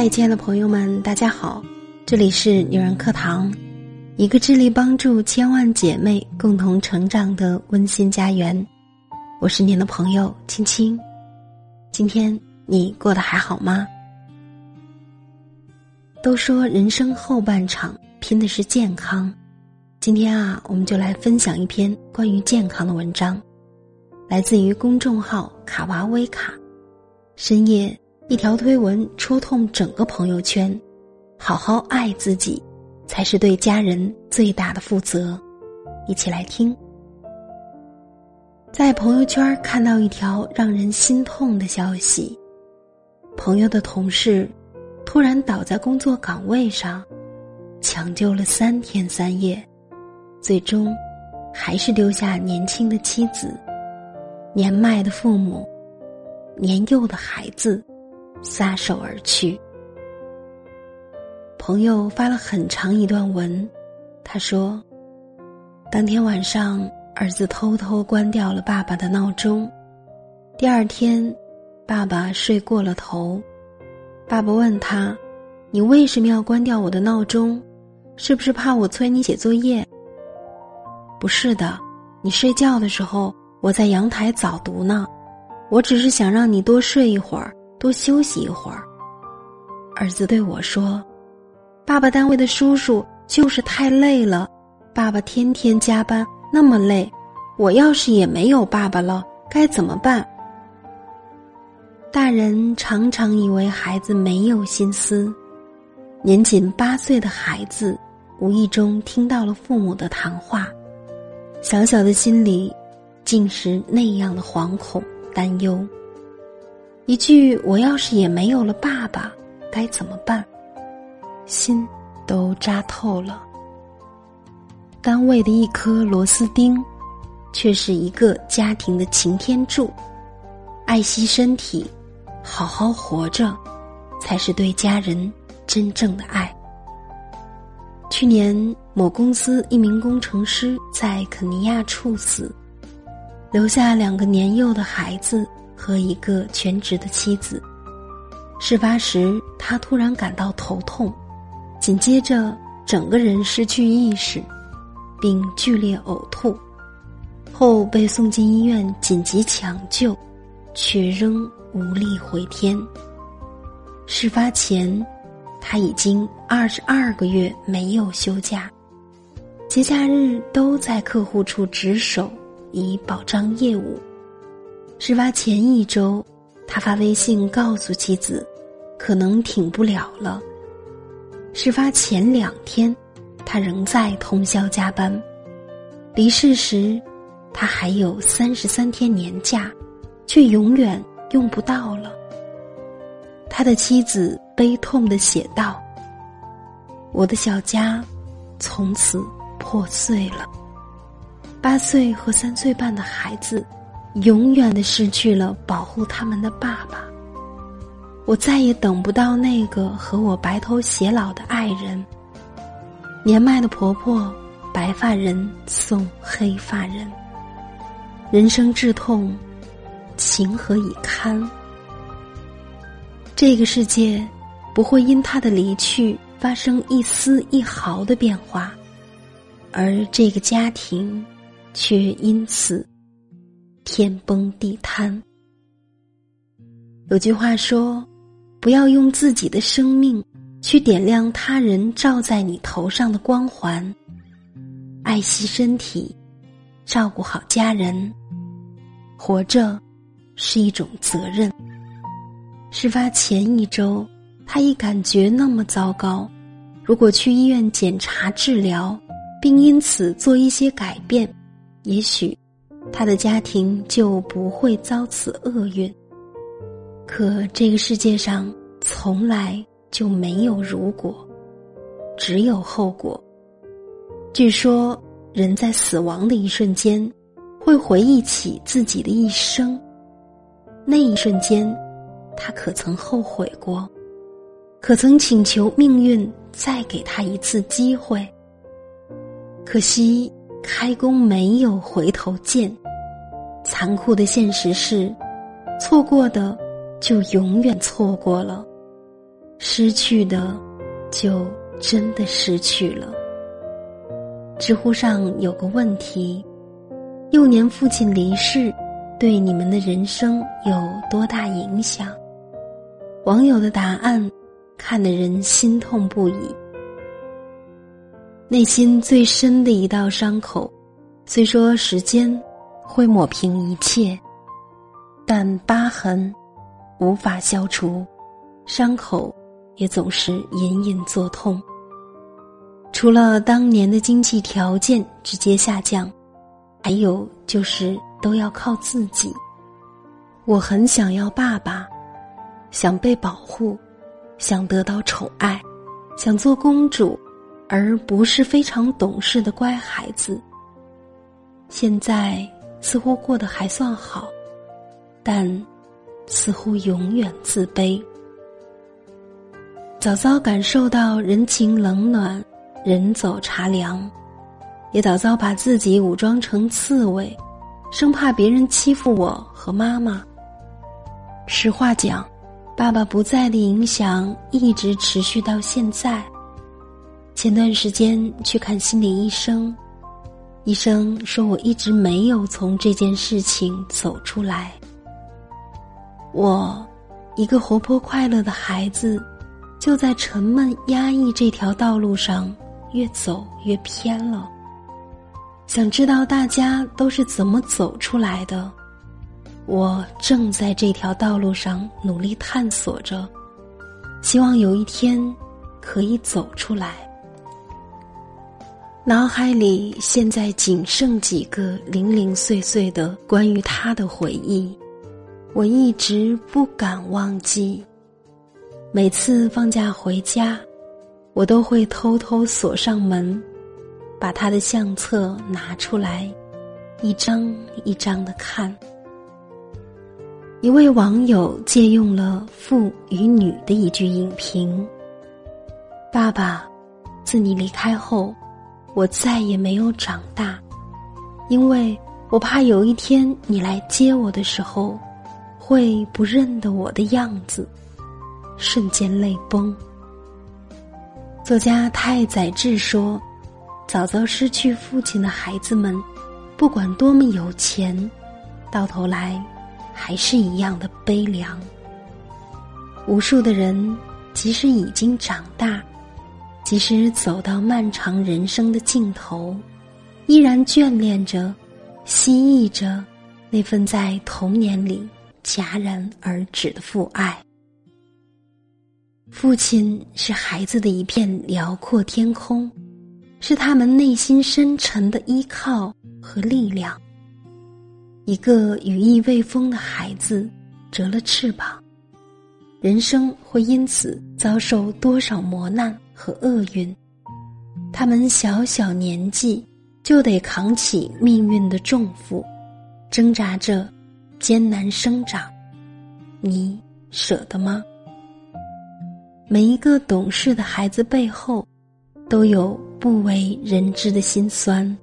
嗨，亲爱的朋友们，大家好！这里是女人课堂，一个致力帮助千万姐妹共同成长的温馨家园。我是您的朋友青青。今天你过得还好吗？都说人生后半场拼的是健康，今天啊，我们就来分享一篇关于健康的文章，来自于公众号卡哇威卡。深夜。一条推文戳痛整个朋友圈，好好爱自己，才是对家人最大的负责。一起来听。在朋友圈看到一条让人心痛的消息：朋友的同事突然倒在工作岗位上，抢救了三天三夜，最终还是丢下年轻的妻子、年迈的父母、年幼的孩子。撒手而去。朋友发了很长一段文，他说：“当天晚上，儿子偷偷关掉了爸爸的闹钟。第二天，爸爸睡过了头。爸爸问他：‘你为什么要关掉我的闹钟？是不是怕我催你写作业？’不是的，你睡觉的时候，我在阳台早读呢。我只是想让你多睡一会儿。”多休息一会儿。儿子对我说：“爸爸单位的叔叔就是太累了，爸爸天天加班那么累，我要是也没有爸爸了，该怎么办？”大人常常以为孩子没有心思，年仅八岁的孩子无意中听到了父母的谈话，小小的心里竟是那样的惶恐担忧。一句“我要是也没有了爸爸，该怎么办？”心都扎透了。单位的一颗螺丝钉，却是一个家庭的擎天柱。爱惜身体，好好活着，才是对家人真正的爱。去年，某公司一名工程师在肯尼亚猝死，留下两个年幼的孩子。和一个全职的妻子。事发时，他突然感到头痛，紧接着整个人失去意识，并剧烈呕吐，后被送进医院紧急抢救，却仍无力回天。事发前，他已经二十二个月没有休假，节假日都在客户处值守，以保障业务。事发前一周，他发微信告诉妻子，可能挺不了了。事发前两天，他仍在通宵加班。离世时，他还有三十三天年假，却永远用不到了。他的妻子悲痛的写道：“我的小家，从此破碎了。八岁和三岁半的孩子。”永远的失去了保护他们的爸爸，我再也等不到那个和我白头偕老的爱人。年迈的婆婆，白发人送黑发人。人生至痛，情何以堪？这个世界不会因他的离去发生一丝一毫的变化，而这个家庭却因此。天崩地塌。有句话说：“不要用自己的生命去点亮他人照在你头上的光环。”爱惜身体，照顾好家人，活着是一种责任。事发前一周，他已感觉那么糟糕。如果去医院检查治疗，并因此做一些改变，也许。他的家庭就不会遭此厄运。可这个世界上从来就没有如果，只有后果。据说人在死亡的一瞬间，会回忆起自己的一生。那一瞬间，他可曾后悔过？可曾请求命运再给他一次机会？可惜。开弓没有回头箭，残酷的现实是，错过的就永远错过了。失去的，就真的失去了。知乎上有个问题：幼年父亲离世，对你们的人生有多大影响？网友的答案，看得人心痛不已。内心最深的一道伤口，虽说时间会抹平一切，但疤痕无法消除，伤口也总是隐隐作痛。除了当年的经济条件直接下降，还有就是都要靠自己。我很想要爸爸。想被保护，想得到宠爱，想做公主，而不是非常懂事的乖孩子。现在似乎过得还算好，但似乎永远自卑。早早感受到人情冷暖，人走茶凉，也早早把自己武装成刺猬，生怕别人欺负我和妈妈。实话讲。爸爸不在的影响一直持续到现在。前段时间去看心理医生，医生说我一直没有从这件事情走出来。我，一个活泼快乐的孩子，就在沉闷压抑这条道路上越走越偏了。想知道大家都是怎么走出来的？我正在这条道路上努力探索着，希望有一天可以走出来。脑海里现在仅剩几个零零碎碎的关于他的回忆，我一直不敢忘记。每次放假回家，我都会偷偷锁上门，把他的相册拿出来，一张一张的看。一位网友借用了父与女的一句影评：“爸爸，自你离开后，我再也没有长大，因为我怕有一天你来接我的时候，会不认得我的样子。”瞬间泪崩。作家太宰治说：“早早失去父亲的孩子们，不管多么有钱，到头来。”还是一样的悲凉。无数的人，即使已经长大，即使走到漫长人生的尽头，依然眷恋着、希冀着那份在童年里戛然而止的父爱。父亲是孩子的一片辽阔天空，是他们内心深沉的依靠和力量。一个羽翼未丰的孩子，折了翅膀，人生会因此遭受多少磨难和厄运？他们小小年纪就得扛起命运的重负，挣扎着艰难生长，你舍得吗？每一个懂事的孩子背后，都有不为人知的辛酸。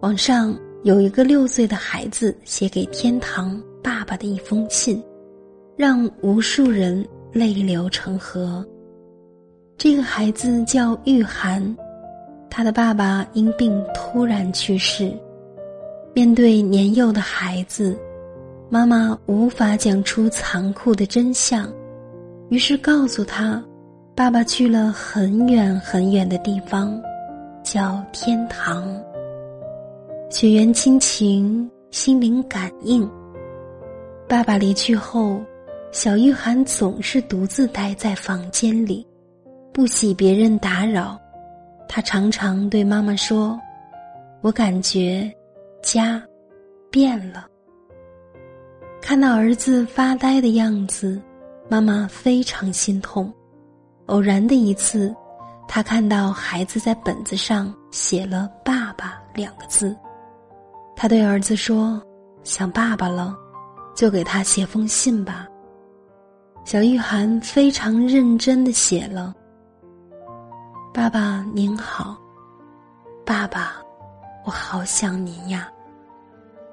网上。有一个六岁的孩子写给天堂爸爸的一封信，让无数人泪流成河。这个孩子叫玉涵，他的爸爸因病突然去世。面对年幼的孩子，妈妈无法讲出残酷的真相，于是告诉他，爸爸去了很远很远的地方，叫天堂。血缘亲情，心灵感应。爸爸离去后，小玉涵总是独自待在房间里，不喜别人打扰。他常常对妈妈说：“我感觉家变了。”看到儿子发呆的样子，妈妈非常心痛。偶然的一次，他看到孩子在本子上写了“爸爸”两个字。他对儿子说：“想爸爸了，就给他写封信吧。”小玉涵非常认真的写了：“爸爸您好，爸爸，我好想您呀。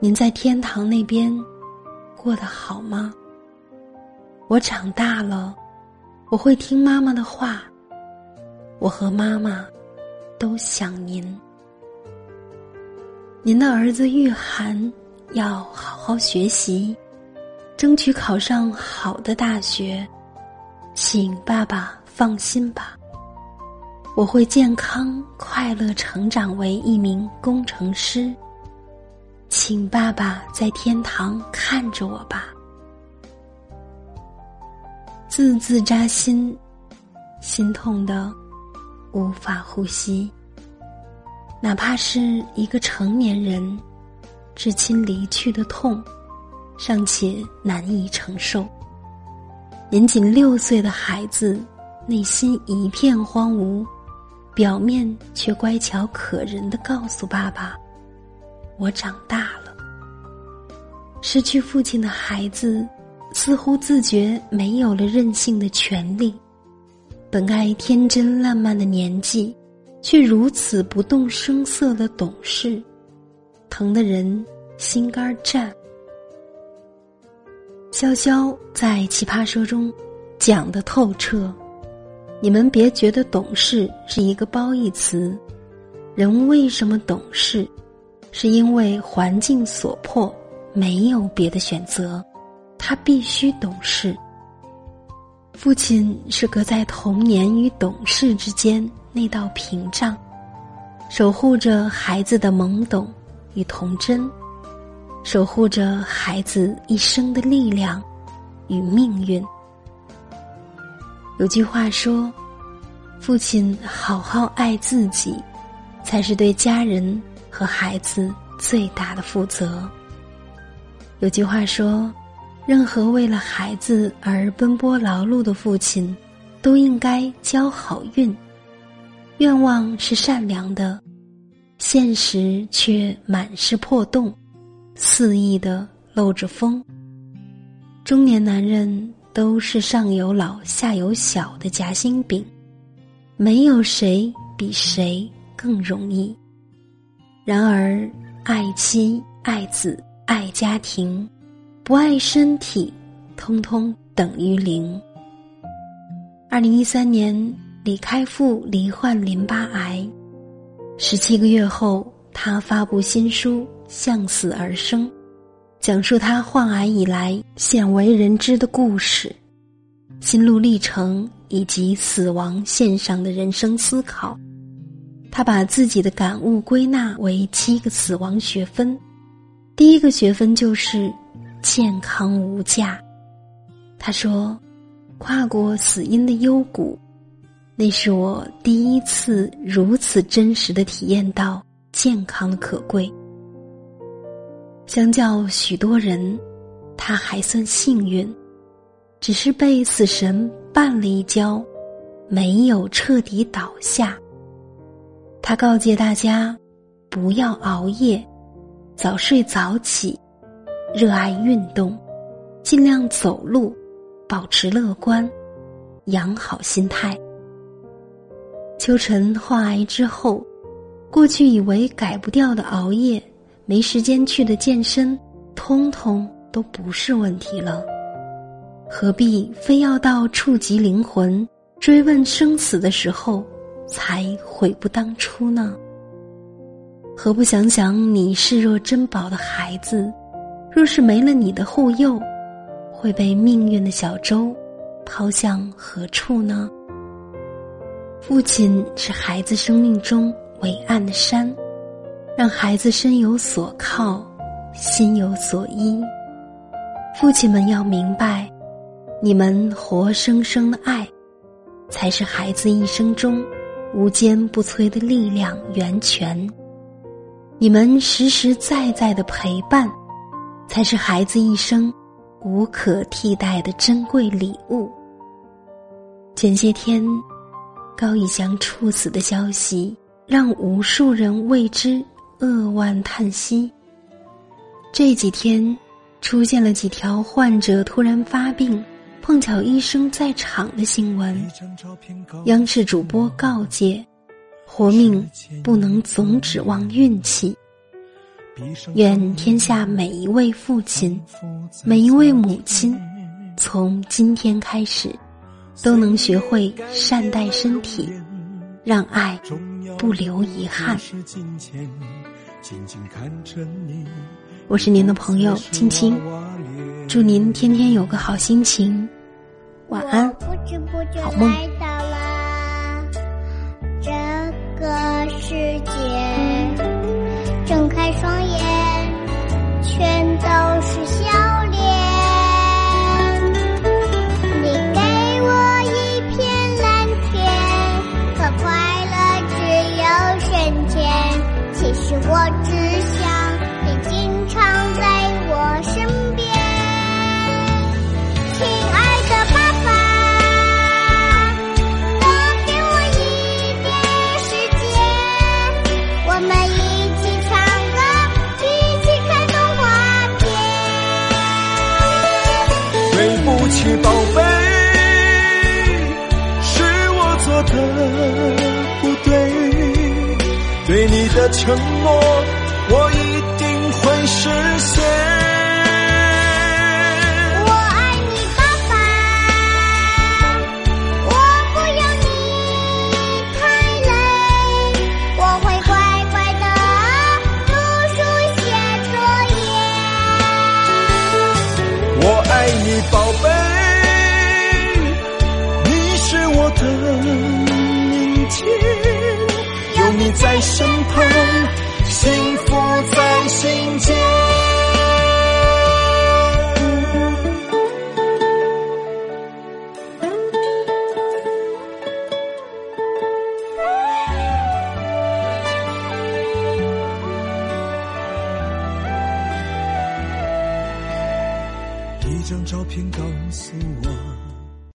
您在天堂那边过得好吗？我长大了，我会听妈妈的话。我和妈妈都想您。您的儿子玉涵要好好学习，争取考上好的大学，请爸爸放心吧。我会健康快乐成长为一名工程师，请爸爸在天堂看着我吧。字字扎心，心痛的无法呼吸。哪怕是一个成年人，至亲离去的痛，尚且难以承受。年仅六岁的孩子，内心一片荒芜。表面却乖巧可人的告诉爸爸：“我长大了。”失去父亲的孩子，似乎自觉没有了任性的权利。本该天真烂漫的年纪，却如此不动声色的懂事，疼得人心肝颤。潇潇在《奇葩说》中讲的透彻。你们别觉得懂事是一个褒义词，人为什么懂事，是因为环境所迫，没有别的选择，他必须懂事。父亲是隔在童年与懂事之间那道屏障，守护着孩子的懵懂与童真，守护着孩子一生的力量与命运。有句话说：“父亲好好爱自己，才是对家人和孩子最大的负责。”有句话说：“任何为了孩子而奔波劳碌的父亲，都应该交好运。”愿望是善良的，现实却满是破洞，肆意的漏着风。中年男人。都是上有老下有小的夹心饼，没有谁比谁更容易。然而，爱妻、爱子、爱家庭，不爱身体，通通等于零。二零一三年，李开复罹患淋巴癌，十七个月后，他发布新书《向死而生》。讲述他患癌以来鲜为人知的故事、心路历程以及死亡线上的人生思考。他把自己的感悟归纳为七个死亡学分。第一个学分就是健康无价。他说：“跨过死因的幽谷，那是我第一次如此真实的体验到健康的可贵。”相较许多人，他还算幸运，只是被死神绊了一跤，没有彻底倒下。他告诫大家，不要熬夜，早睡早起，热爱运动，尽量走路，保持乐观，养好心态。秋晨患癌之后，过去以为改不掉的熬夜。没时间去的健身，通通都不是问题了。何必非要到触及灵魂、追问生死的时候，才悔不当初呢？何不想想你视若珍宝的孩子，若是没了你的护佑，会被命运的小舟抛向何处呢？父亲是孩子生命中伟岸的山。让孩子身有所靠，心有所依。父亲们要明白，你们活生生的爱，才是孩子一生中无坚不摧的力量源泉。你们实实在在的陪伴，才是孩子一生无可替代的珍贵礼物。前些天，高以翔猝死的消息，让无数人为之。扼腕叹息。这几天，出现了几条患者突然发病，碰巧医生在场的新闻。央视主播告诫：活命不能总指望运气。愿天下每一位父亲、每一位母亲，从今天开始，都能学会善待身体，让爱不留遗憾。我是您的朋友青青，祝您天天有个好心情，晚安，好梦。这个世界，睁开双眼，对不起宝贝，是我做的不对，对你的承诺，我一定会实现。在身旁，幸福在心间。